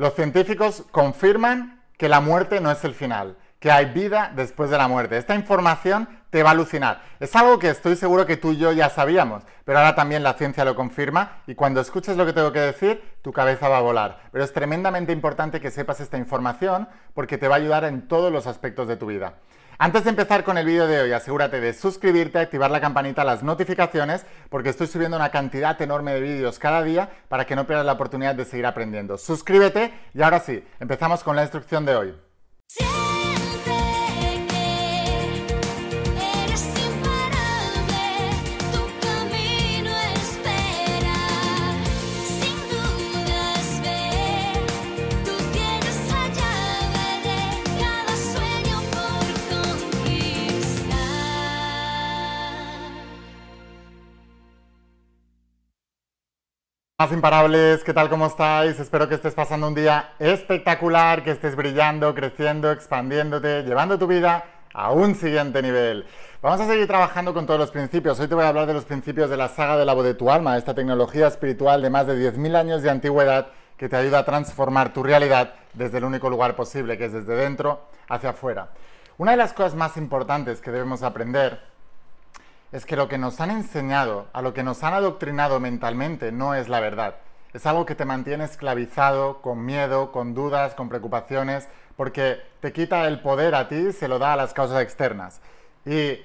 Los científicos confirman que la muerte no es el final, que hay vida después de la muerte. Esta información te va a alucinar. Es algo que estoy seguro que tú y yo ya sabíamos, pero ahora también la ciencia lo confirma y cuando escuches lo que tengo que decir, tu cabeza va a volar. Pero es tremendamente importante que sepas esta información porque te va a ayudar en todos los aspectos de tu vida. Antes de empezar con el vídeo de hoy, asegúrate de suscribirte, activar la campanita, las notificaciones, porque estoy subiendo una cantidad enorme de vídeos cada día para que no pierdas la oportunidad de seguir aprendiendo. Suscríbete y ahora sí, empezamos con la instrucción de hoy. Más imparables, ¿qué tal? ¿Cómo estáis? Espero que estés pasando un día espectacular, que estés brillando, creciendo, expandiéndote, llevando tu vida a un siguiente nivel. Vamos a seguir trabajando con todos los principios. Hoy te voy a hablar de los principios de la saga de la voz de tu alma, esta tecnología espiritual de más de 10.000 años de antigüedad que te ayuda a transformar tu realidad desde el único lugar posible, que es desde dentro hacia afuera. Una de las cosas más importantes que debemos aprender es que lo que nos han enseñado, a lo que nos han adoctrinado mentalmente, no es la verdad. Es algo que te mantiene esclavizado, con miedo, con dudas, con preocupaciones, porque te quita el poder a ti y se lo da a las causas externas. Y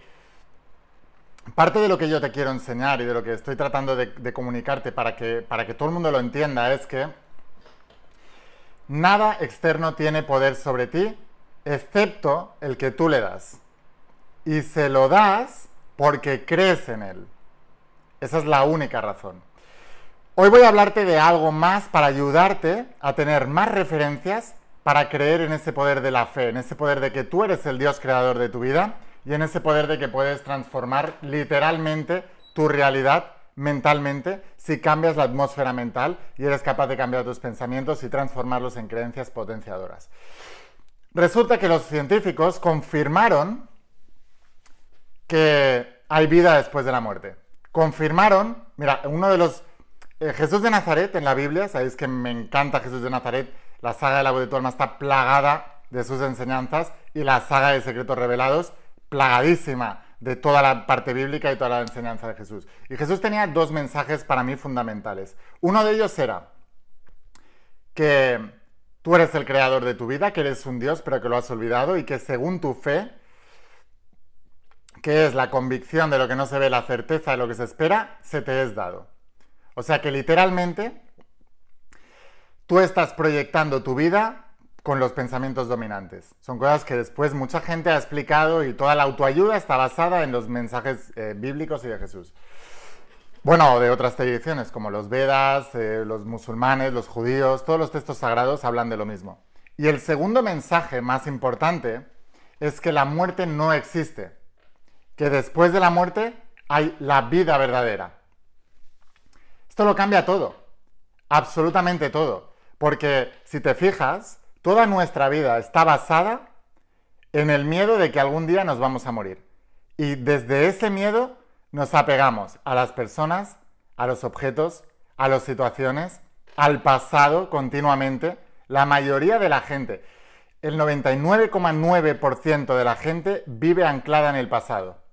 parte de lo que yo te quiero enseñar y de lo que estoy tratando de, de comunicarte para que, para que todo el mundo lo entienda es que nada externo tiene poder sobre ti excepto el que tú le das. Y se lo das porque crees en Él. Esa es la única razón. Hoy voy a hablarte de algo más para ayudarte a tener más referencias para creer en ese poder de la fe, en ese poder de que tú eres el Dios creador de tu vida y en ese poder de que puedes transformar literalmente tu realidad mentalmente si cambias la atmósfera mental y eres capaz de cambiar tus pensamientos y transformarlos en creencias potenciadoras. Resulta que los científicos confirmaron que hay vida después de la muerte. Confirmaron, mira, uno de los... Eh, Jesús de Nazaret en la Biblia, sabéis que me encanta Jesús de Nazaret, la saga de la voz de tu alma está plagada de sus enseñanzas y la saga de secretos revelados plagadísima de toda la parte bíblica y toda la enseñanza de Jesús. Y Jesús tenía dos mensajes para mí fundamentales. Uno de ellos era que tú eres el creador de tu vida, que eres un Dios, pero que lo has olvidado y que según tu fe que es la convicción de lo que no se ve, la certeza de lo que se espera, se te es dado. O sea que literalmente tú estás proyectando tu vida con los pensamientos dominantes. Son cosas que después mucha gente ha explicado y toda la autoayuda está basada en los mensajes eh, bíblicos y de Jesús. Bueno, de otras tradiciones como los Vedas, eh, los musulmanes, los judíos, todos los textos sagrados hablan de lo mismo. Y el segundo mensaje más importante es que la muerte no existe que después de la muerte hay la vida verdadera. Esto lo cambia todo, absolutamente todo, porque si te fijas, toda nuestra vida está basada en el miedo de que algún día nos vamos a morir. Y desde ese miedo nos apegamos a las personas, a los objetos, a las situaciones, al pasado continuamente. La mayoría de la gente, el 99,9% de la gente vive anclada en el pasado.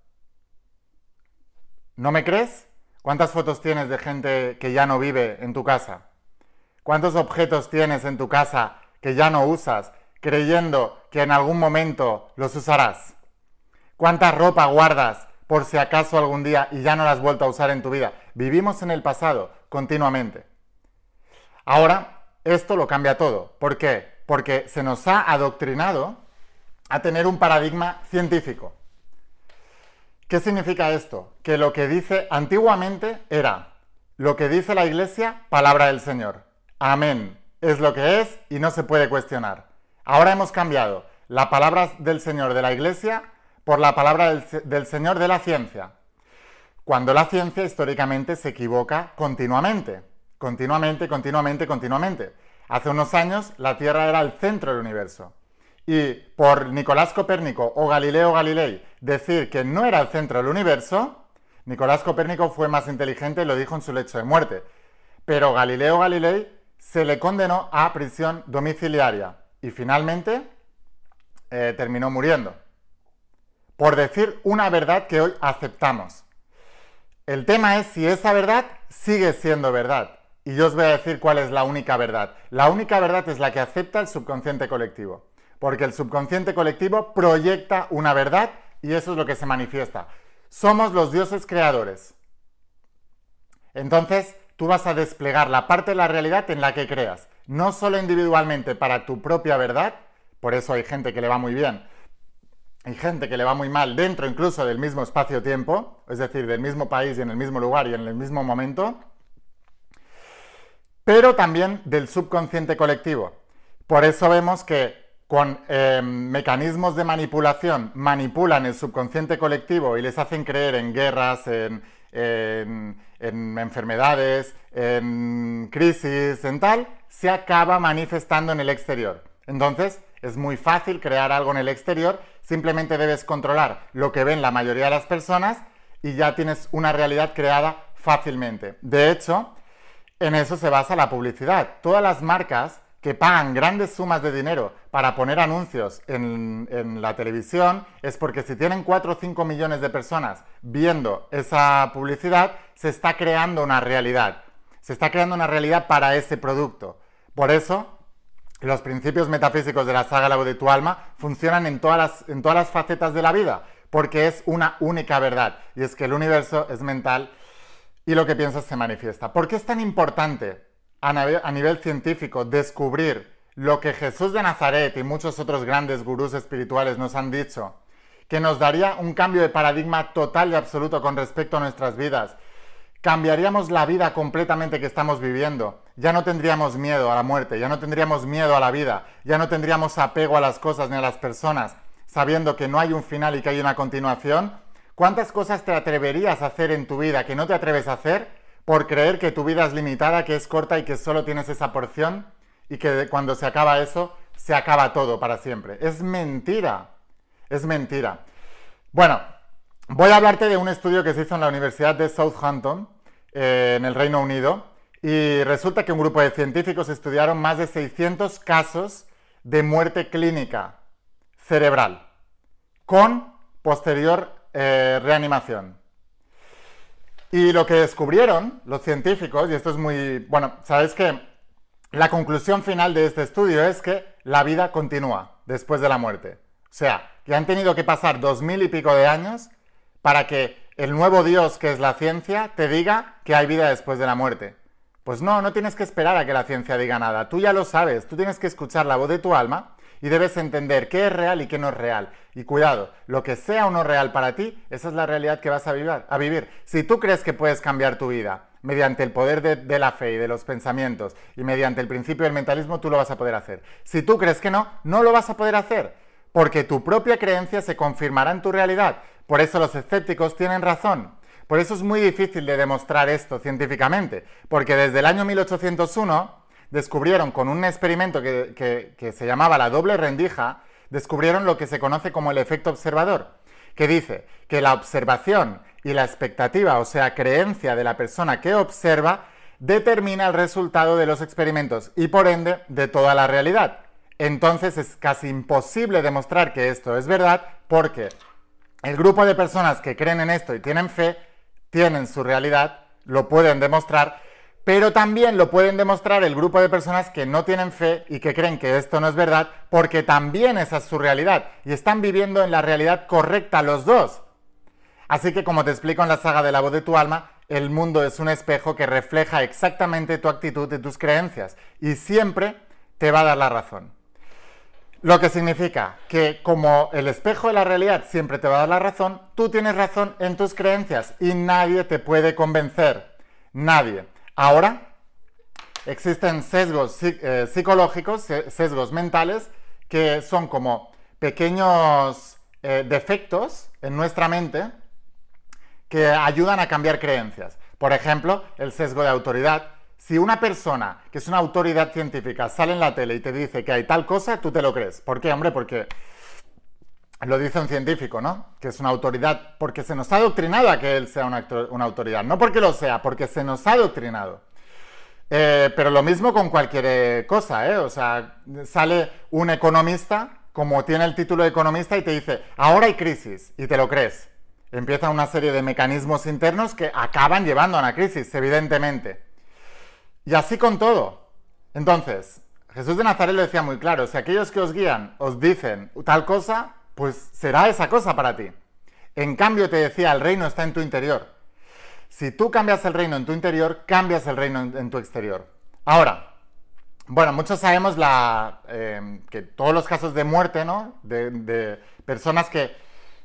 ¿No me crees? ¿Cuántas fotos tienes de gente que ya no vive en tu casa? ¿Cuántos objetos tienes en tu casa que ya no usas, creyendo que en algún momento los usarás? ¿Cuánta ropa guardas por si acaso algún día y ya no la has vuelto a usar en tu vida? Vivimos en el pasado continuamente. Ahora, esto lo cambia todo. ¿Por qué? Porque se nos ha adoctrinado a tener un paradigma científico. ¿Qué significa esto? Que lo que dice antiguamente era, lo que dice la iglesia, palabra del Señor. Amén. Es lo que es y no se puede cuestionar. Ahora hemos cambiado la palabra del Señor de la iglesia por la palabra del, Señor de la ciencia. Cuando la ciencia históricamente se equivoca continuamente. Continuamente, continuamente, continuamente. Hace unos años la Tierra era el centro del universo y por Nicolás Copérnico o Galileo Galilei decir que no era el centro del universo, Nicolás Copérnico fue más inteligente y lo dijo en su lecho de muerte. Pero Galileo Galilei se le condenó a prisión domiciliaria y finalmente eh, terminó muriendo. Por decir una verdad que hoy aceptamos. El tema es si esa verdad sigue siendo verdad. Y yo os voy a decir cuál es la única verdad. La única verdad es la que acepta el subconsciente colectivo. Porque el subconsciente colectivo proyecta una verdad y eso es lo que se manifiesta. Somos los dioses creadores. Entonces, tú vas a desplegar la parte de la realidad en la que creas. No solo individualmente para tu propia verdad, por eso hay gente que le va muy bien, hay gente que le va muy mal dentro incluso del mismo espacio-tiempo, es decir, del mismo país y en el mismo lugar y en el mismo momento, pero también del subconsciente colectivo. Por eso vemos que con em, mecanismos de manipulación manipulan el subconsciente colectivo y les hacen creer en guerras, en, en enfermedades, en crisis, en tal, se acaba manifestando en el exterior. Entonces, es muy fácil crear algo en el exterior, simplemente debes controlar lo que ven la mayoría de las personas y ya tienes una realidad creada fácilmente. De hecho, en eso se basa la publicidad. Todas las marcas que pagan grandes sumas de dinero para poner anuncios en, la televisión es porque si tienen 4 o 5 millones de personas viendo esa publicidad, se está creando una realidad. Se está creando una realidad para ese producto. Por eso, los principios metafísicos de la saga La de tu alma funcionan en todas, las, en todas las facetas de la vida, porque es una única verdad, y es que el universo es mental y lo que piensas se manifiesta. ¿Por qué es tan importante a nivel, científico descubrir lo que Jesús de Nazaret y muchos otros grandes gurús espirituales nos han dicho? Que nos daría un cambio de paradigma total y absoluto con respecto a nuestras vidas. Cambiaríamos la vida completamente que estamos viviendo. Ya no tendríamos miedo a la muerte, ya no tendríamos miedo a la vida, ya no tendríamos apego a las cosas ni a las personas, sabiendo que no hay un final y que hay una continuación ¿Cuántas cosas te atreverías a hacer en tu vida que no te atreves a hacer por creer que tu vida es limitada, que es corta y que solo tienes esa porción y que cuando se acaba eso, se acaba todo para siempre? Es mentira, es mentira. Bueno, voy a hablarte de un estudio que se hizo en la Universidad de Southampton, eh, en el Reino Unido, y resulta que un grupo de científicos estudiaron más de 600 casos de muerte clínica cerebral con posterior eh, reanimación. Y lo que descubrieron los científicos, y esto es muy, bueno, sabéis que la conclusión final de este estudio es que la vida continúa después de la muerte. O sea, que han tenido que pasar dos mil y pico de años para que el nuevo Dios, que es la ciencia, te diga que hay vida después de la muerte. Pues no, no tienes que esperar a que la ciencia diga nada. Tú ya lo sabes, tú tienes que escuchar la voz de tu alma y debes entender qué es real y qué no es real. Y cuidado, lo que sea o no real para ti, esa es la realidad que vas a vivir. A vivir. Si tú crees que puedes cambiar tu vida mediante el poder de, la fe y de los pensamientos y mediante el principio del mentalismo, tú lo vas a poder hacer. Si tú crees que no, no lo vas a poder hacer, porque tu propia creencia se confirmará en tu realidad. Por eso los escépticos tienen razón. Por eso es muy difícil de demostrar esto científicamente, porque desde el año 1801 descubrieron con un experimento que, se llamaba la doble rendija, descubrieron lo que se conoce como el efecto observador, que dice que la observación y la expectativa, o sea, creencia de la persona que observa, determina el resultado de los experimentos y por ende de toda la realidad. Entonces es casi imposible demostrar que esto es verdad porque el grupo de personas que creen en esto y tienen fe, tienen su realidad, lo pueden demostrar pero también lo pueden demostrar el grupo de personas que no tienen fe y que creen que esto no es verdad, porque también esa es su realidad y están viviendo en la realidad correcta los dos. Así que como te explico en la saga de la voz de tu alma, el mundo es un espejo que refleja exactamente tu actitud y tus creencias y siempre te va a dar la razón. Lo que significa que como el espejo de la realidad siempre te va a dar la razón, tú tienes razón en tus creencias y nadie te puede convencer. Nadie. Ahora, existen sesgos eh, psicológicos, sesgos mentales, que son como pequeños eh, defectos en nuestra mente que ayudan a cambiar creencias. Por ejemplo, el sesgo de autoridad. Si una persona que es una autoridad científica sale en la tele y te dice que hay tal cosa, tú te lo crees. ¿Por qué, hombre? Porque lo dice un científico, ¿no? Que es una autoridad, porque se nos ha adoctrinado a que él sea una, autoridad. No porque lo sea, porque se nos ha adoctrinado. Eh, pero lo mismo con cualquier eh, cosa, ¿eh? O sea, sale un economista, como tiene el título de economista, y te dice, ahora hay crisis, y te lo crees. Empieza una serie de mecanismos internos que acaban llevando a una crisis, evidentemente. Y así con todo. Entonces, Jesús de Nazaret lo decía muy claro, si aquellos que os guían os dicen tal cosa, pues será esa cosa para ti. En cambio, te decía, el reino está en tu interior. Si tú cambias el reino en tu interior, cambias el reino en, tu exterior. Ahora, bueno, muchos sabemos la, em, que todos los casos de muerte, ¿no? De, personas que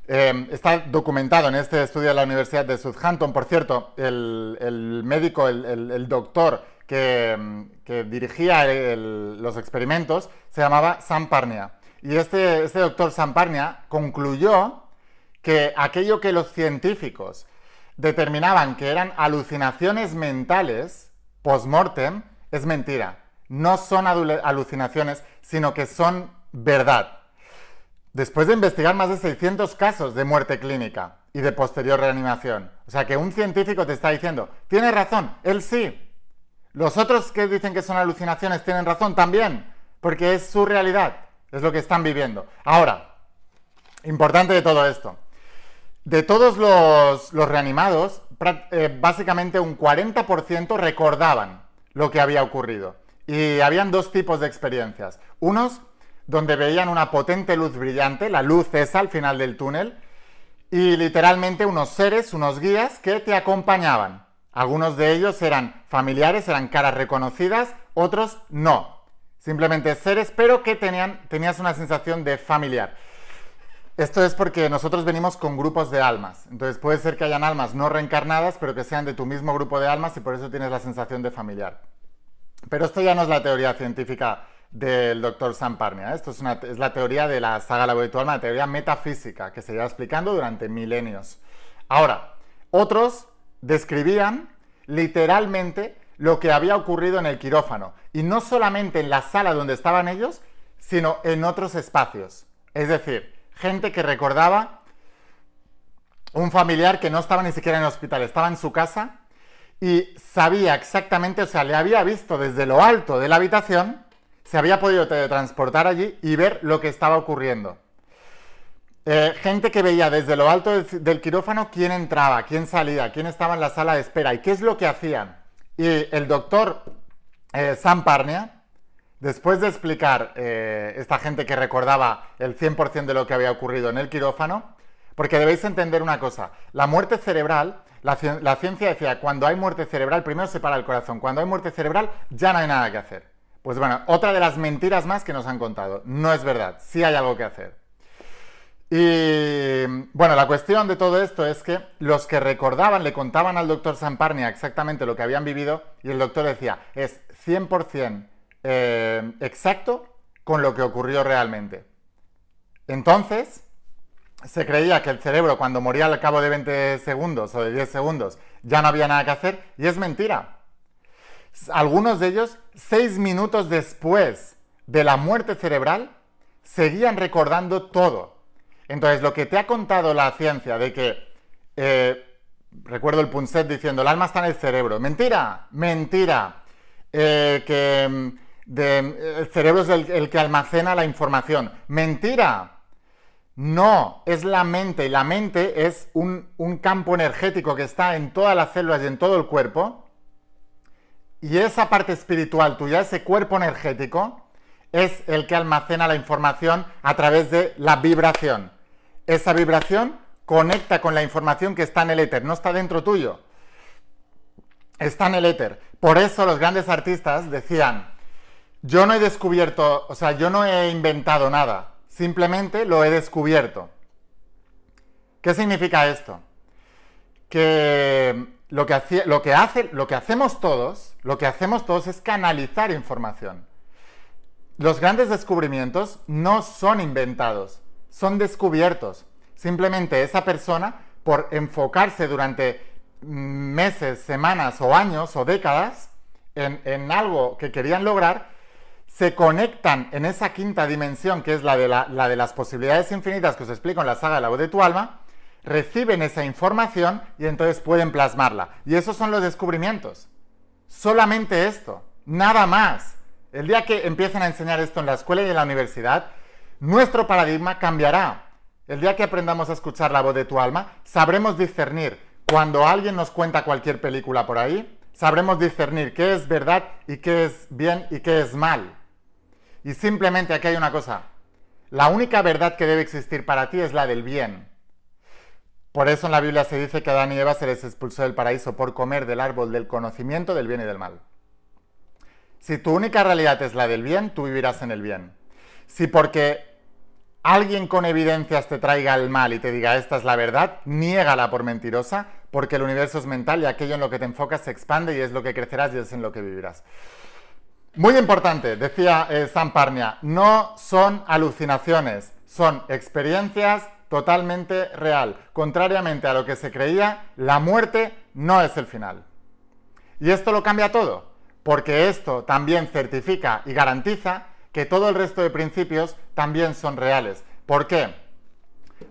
em, está documentado en este estudio de la Universidad de Southampton. Por cierto, el, médico, el, doctor em, que, dirigía los experimentos se llamaba Sam Parnia. Y este, este doctor Sam Parnia concluyó que aquello que los científicos determinaban que eran alucinaciones mentales post-mortem es mentira. No son alucinaciones, sino que son verdad. Después de investigar más de 600 casos de muerte clínica y de posterior reanimación. O sea que un científico te está diciendo, tiene razón, él sí. Los otros que dicen que son alucinaciones tienen razón también, porque es su realidad, es lo que están viviendo. Ahora, importante de todo esto, de todos los, reanimados, eh, básicamente un 40% recordaban lo que había ocurrido. Y habían dos tipos de experiencias. Unos donde veían una potente luz brillante, la luz esa al final del túnel, y literalmente unos seres, unos guías que te acompañaban. Algunos de ellos eran familiares, eran caras reconocidas, otros no. Simplemente seres, pero que tenían, tenías una sensación de familiar. Esto es porque nosotros venimos con grupos de almas. Entonces puede ser que hayan almas no reencarnadas, pero que sean de tu mismo grupo de almas y por eso tienes la sensación de familiar. Pero esto ya no es la teoría científica del doctor Samparnia. ¿eh? Esto es, la teoría de la saga La voz teoría metafísica, que se lleva explicando durante milenios. Ahora, otros describían literalmente lo que había ocurrido en el quirófano. Y no solamente en la sala donde estaban ellos, sino en otros espacios. Es decir, gente que recordaba un familiar que no estaba ni siquiera en el hospital, estaba en su casa y sabía exactamente, o sea, le había visto desde lo alto de la habitación, se había podido teletransportar allí y ver lo que estaba ocurriendo. Eh, gente que veía desde lo alto del, quirófano quién entraba, quién salía, quién estaba en la sala de espera y qué es lo que hacían. Y el doctor eh, Sam Después de explicar eh, esta gente que recordaba el 100% de lo que había ocurrido en el quirófano, porque debéis entender una cosa, la muerte cerebral, la, ciencia decía, cuando hay muerte cerebral, primero se para el corazón, cuando hay muerte cerebral ya no hay nada que hacer. Pues bueno, otra de las mentiras más que nos han contado, no es verdad, sí hay algo que hacer. Y bueno, la cuestión de todo esto es que los que recordaban le contaban al doctor Samparnia exactamente lo que habían vivido y el doctor decía, es 100% eh, exacto con lo que ocurrió realmente. Entonces, se creía que el cerebro cuando moría al cabo de 20 segundos o de 10 segundos ya no había nada que hacer y es mentira. Algunos de ellos, seis minutos después de la muerte cerebral, seguían recordando todo. Entonces, lo que te ha contado la ciencia de que, eh, recuerdo el Punset diciendo, el alma está en el cerebro, mentira, mentira, eh, que mm, el cerebro es el, que almacena la información. Mentira. No, es la mente y la mente es un, un campo energético que está en todas las células y en todo el cuerpo. Y esa parte espiritual tuya, ese cuerpo energético, es el que almacena la información a través de la vibración. Esa vibración conecta con la información que está en el éter, no está dentro tuyo. Está en el éter. Por eso los grandes artistas decían, yo no he descubierto, o sea, yo no he inventado nada, simplemente lo he descubierto. ¿Qué significa esto? Que lo que, lo que, hacemos todos, lo que hacemos todos es canalizar información. Los grandes descubrimientos no son inventados, son descubiertos. Simplemente esa persona, por enfocarse durante meses, semanas o años o décadas en, en algo que querían lograr, se conectan en esa quinta dimensión, que es la de, la, de las posibilidades infinitas que os explico en la saga la voz de tu alma, reciben esa información y entonces pueden plasmarla. Y esos son los descubrimientos. Solamente esto, nada más. El día que empiecen a enseñar esto en la escuela y en la universidad, nuestro paradigma cambiará. El día que aprendamos a escuchar la voz de tu alma, sabremos discernir cuando alguien nos cuenta cualquier película por ahí, sabremos discernir qué es verdad y qué es bien y qué es mal. Y simplemente aquí hay una cosa. La única verdad que debe existir para ti es la del bien. Por eso en la Biblia se dice que Adán y Eva se les expulsó del paraíso por comer del árbol del conocimiento del bien y del mal. Si tu única realidad es la del bien, tú vivirás en el bien. Si porque alguien con evidencias te traiga el mal y te diga esta es la verdad, niégala por mentirosa, porque el universo es mental y aquello en lo que te enfocas se expande y es lo que crecerás y es en lo que vivirás. Muy importante, decía eh, Sam Parnia, no son alucinaciones, son experiencias totalmente real. Contrariamente a lo que se creía, la muerte no es el final. Y esto lo cambia todo, porque esto también certifica y garantiza que todo el resto de principios también son reales. ¿Por qué?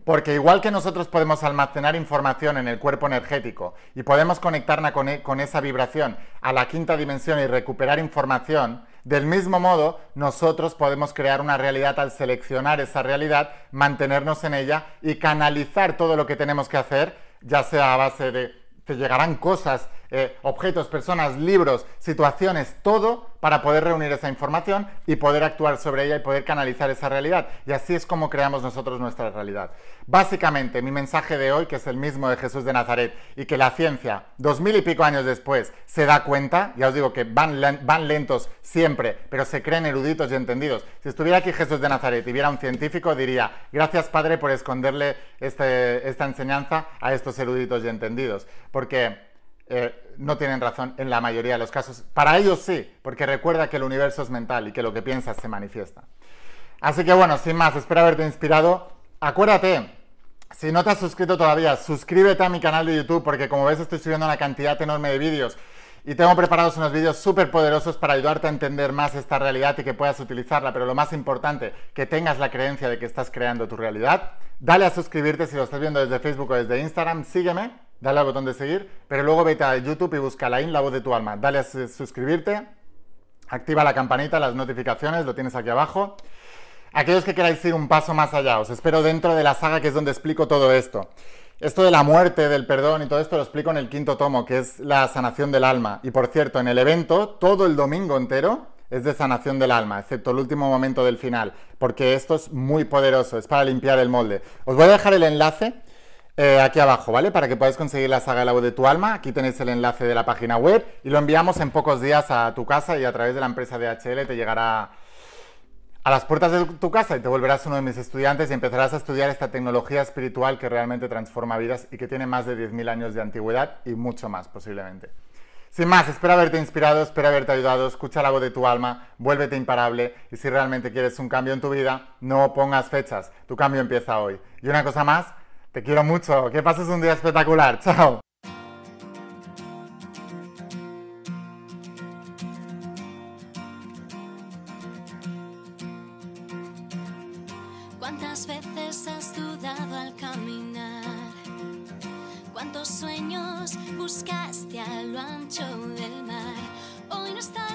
Porque igual que nosotros podemos almacenar información en el cuerpo energético y podemos conectarla con, e, con, esa vibración a la quinta dimensión y recuperar información, del mismo modo nosotros podemos crear una realidad al seleccionar esa realidad, mantenernos en ella y canalizar todo lo que tenemos que hacer, ya sea a base de te llegarán cosas, eh, objetos, personas, libros, situaciones, todo para poder reunir esa información y poder actuar sobre ella y poder canalizar esa realidad. Y así es como creamos nosotros nuestra realidad. Básicamente, mi mensaje de hoy, que es el mismo de Jesús de Nazaret, y que la ciencia, dos mil y pico años después, se da cuenta, ya os digo que van, van lentos siempre, pero se creen eruditos y entendidos. Si estuviera aquí Jesús de Nazaret y viera un científico, diría, gracias Padre por esconderle este, esta enseñanza a estos eruditos y entendidos. Porque eh, no tienen razón en la mayoría de los casos. Para ellos sí, porque recuerda que el universo es mental y que lo que piensas se manifiesta. Así que bueno, sin más, espero haberte inspirado. Acuérdate, si no te has suscrito todavía, suscríbete a mi canal de YouTube porque como ves estoy subiendo una cantidad enorme de vídeos y tengo preparados unos vídeos súper poderosos para ayudarte a entender más esta realidad y que puedas utilizarla, pero lo más importante, que tengas la creencia de que estás creando tu realidad. Dale a suscribirte si lo estás viendo desde Facebook o desde Instagram, sígueme, dale al botón de seguir, pero luego vete a YouTube y busca la voz de tu alma. Dale a suscribirte, activa la campanita, las notificaciones, lo tienes aquí abajo. Aquellos que queráis ir un paso más allá, os espero dentro de la saga que es donde explico todo esto. Esto de la muerte, del perdón y todo esto lo explico en el quinto tomo, que es la sanación del alma. Y por cierto, en el evento, todo el domingo entero es de sanación del alma, excepto el último momento del final, porque esto es muy poderoso, es para limpiar el molde. Os voy a dejar el enlace eh, aquí abajo, ¿vale? Para que podáis conseguir la saga la voz de tu alma. Aquí tenéis el enlace de la página web y lo enviamos en pocos días a tu casa y a través de la empresa DHL te llegará a las puertas de tu casa y te volverás uno de mis estudiantes y empezarás a estudiar esta tecnología espiritual que realmente transforma vidas y que tiene más de 10.000 años de antigüedad y mucho más posiblemente. Sin más, espero haberte inspirado, espero haberte ayudado, escucha la voz de tu alma, vuélvete imparable y si realmente quieres un cambio en tu vida, no pongas fechas, tu cambio empieza hoy. Y una cosa más, te quiero mucho, que pases un día espectacular, chao. ¿Cuántas veces has dudado al caminar? ¿Cuántos sueños buscaste a lo ancho del mar? Hoy no es tarde,